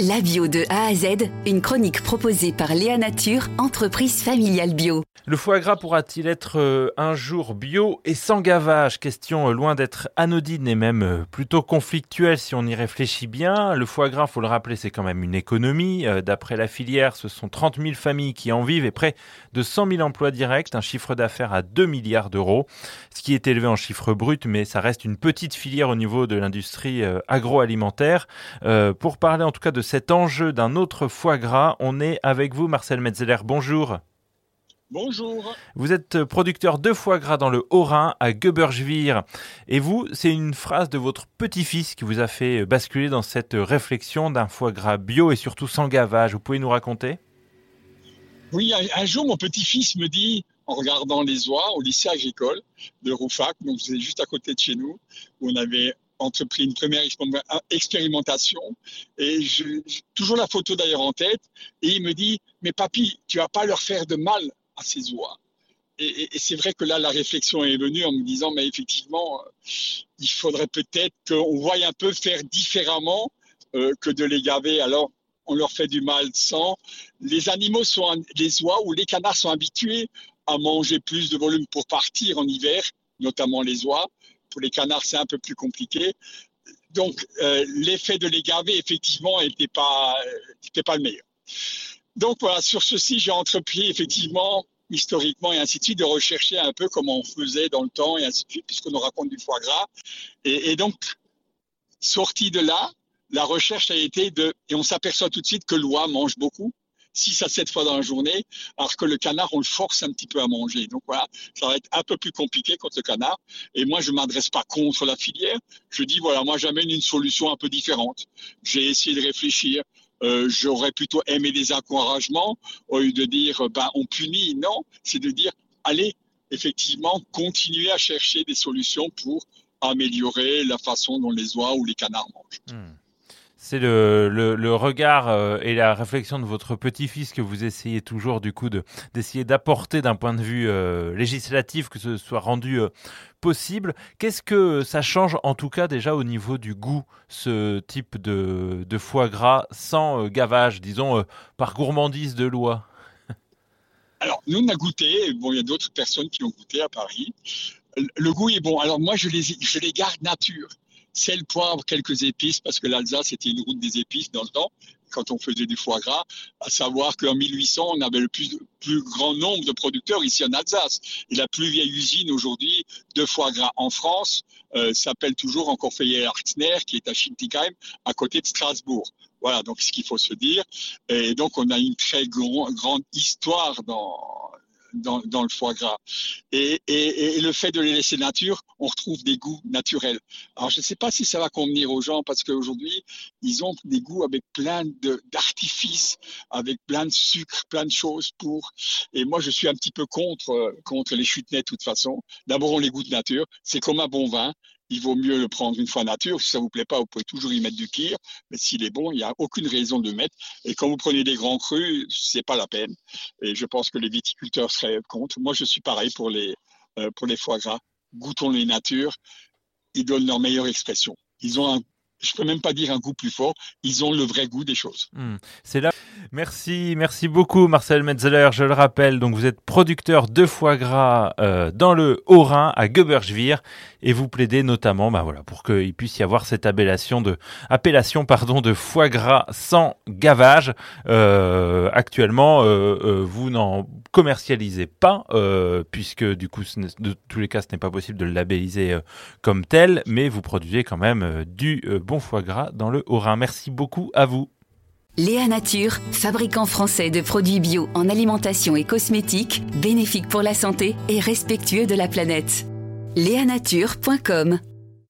La bio de A à Z, une chronique proposée par Léa Nature, entreprise familiale bio. Le foie gras pourra-t-il être euh, un jour bio et sans gavage? Question euh, loin d'être anodine et même euh, plutôt conflictuelle si on y réfléchit bien. Le foie gras, faut le rappeler, c'est quand même une économie. D'après la filière, ce sont 30 000 familles qui en vivent et près de 100 000 emplois directs, un chiffre d'affaires à 2 milliards d'euros, ce qui est élevé en chiffre brut, mais ça reste une petite filière au niveau de l'industrie agroalimentaire. Pour parler en tout cas de cet enjeu d'un autre foie gras. On est avec vous, Marcel Metzeler. Bonjour. Bonjour. Vous êtes producteur de foie gras dans le Haut-Rhin, à Göbergevir. Et vous, c'est une phrase de votre petit-fils qui vous a fait basculer dans cette réflexion d'un foie gras bio et surtout sans gavage. Vous pouvez nous raconter? Oui, un, jour, mon petit-fils me dit, en regardant les oies au lycée agricole de Roufac, donc c'est juste à côté de chez nous, où on avait entrepris une première expérimentation. Et j'ai toujours la photo d'ailleurs en tête. Et il me dit mais papy tu vas pas leur faire de mal à ces oies et, c'est vrai que là la réflexion est venue en me disant mais effectivement il faudrait peut-être qu'on voie un peu faire différemment euh, que de les gaver. Alors on leur fait du mal sans. Les animaux sont les oies ou les canards sont habitués à manger plus de volume pour partir en hiver notamment les oies pour les canards, c'est un peu plus compliqué. Donc, euh, l'effet de les gaver, effectivement, n'était pas, pas le meilleur. Donc, voilà, sur ceci, j'ai entrepris, effectivement, historiquement et ainsi de suite, de rechercher un peu comment on faisait dans le temps et ainsi de suite, puisqu'on nous raconte du foie gras. Et, et donc, sorti de là, la recherche a été de, et on s'aperçoit tout de suite que l'oie mange beaucoup, 6 à 7 fois dans la journée, alors que le canard, on le force un petit peu à manger. Donc voilà, ça va être un peu plus compliqué contre le canard. Et moi, je ne m'adresse pas contre la filière. Je dis, voilà, moi, j'amène une solution un peu différente. J'ai essayé de réfléchir. Euh, j'aurais plutôt aimé des encouragements au lieu de dire, ben, on punit. Non, c'est de dire, allez, effectivement, continuer à chercher des solutions pour améliorer la façon dont les oies ou les canards mangent. Hmm. C'est le, regard euh, et la réflexion de votre petit-fils que vous essayez toujours du coup d'essayer d'apporter d'un point de vue euh, législatif que ce soit rendu euh, possible. Qu'est-ce que ça change en tout cas déjà au niveau du goût, ce type de, foie gras sans gavage, disons par gourmandise de loi? Alors nous on a goûté, bon il y a d'autres personnes qui ont goûté à Paris. Le goût est bon. Alors moi je les garde nature sel, poivre, quelques épices, parce que l'Alsace était une route des épices dans le temps, quand on faisait du foie gras, à savoir qu'en 1800, on avait le plus, plus grand nombre de producteurs ici en Alsace. Et la plus vieille usine aujourd'hui de foie gras en France euh, s'appelle toujours encore Feuillet Arxner, qui est à Schintigheim, à côté de Strasbourg. Voilà, donc ce qu'il faut se dire. Et donc, on a une très grande histoire dans, dans, le foie gras. Et, le fait de les laisser nature, on retrouve des goûts naturels. Alors, je ne sais pas si ça va convenir aux gens parce qu'aujourd'hui, ils ont des goûts avec plein d'artifices, avec plein de sucre, plein de choses pour. Et moi, je suis un petit peu contre, contre les chutes nettes de toute façon. D'abord, on les goûte nature. C'est comme un bon vin il vaut mieux le prendre une fois nature. Si ça vous plaît pas, vous pouvez toujours y mettre du kir. Mais s'il est bon, il n'y a aucune raison de le mettre. Et quand vous prenez des grands crus, c'est pas la peine. Et je pense que les viticulteurs seraient contre. Moi, je suis pareil pour les, euh, pour les foie gras. Goûtons les natures. Ils donnent leur meilleure expression. Ils ont un je peux même pas dire un goût plus fort. Ils ont le vrai goût des choses. Hmm. C'est là. Merci, merci beaucoup Marcel Metzeler. Je le rappelle, donc vous êtes producteur de foie gras euh, dans le Haut-Rhin à Göbergevir et vous plaidez notamment, bah voilà, pour qu'il puisse y avoir cette appellation de appellation pardon de foie gras sans gavage. Euh, actuellement, euh, vous n'en commercialisez pas puisque du coup, de tous les cas, ce n'est pas possible de le labelliser comme tel, mais vous produisez quand même du bon foie gras dans le Haut-Rhin. Merci beaucoup à vous. Léa Nature, fabricant français de produits bio en alimentation et cosmétiques, bénéfiques pour la santé et respectueux de la planète. Léanature.com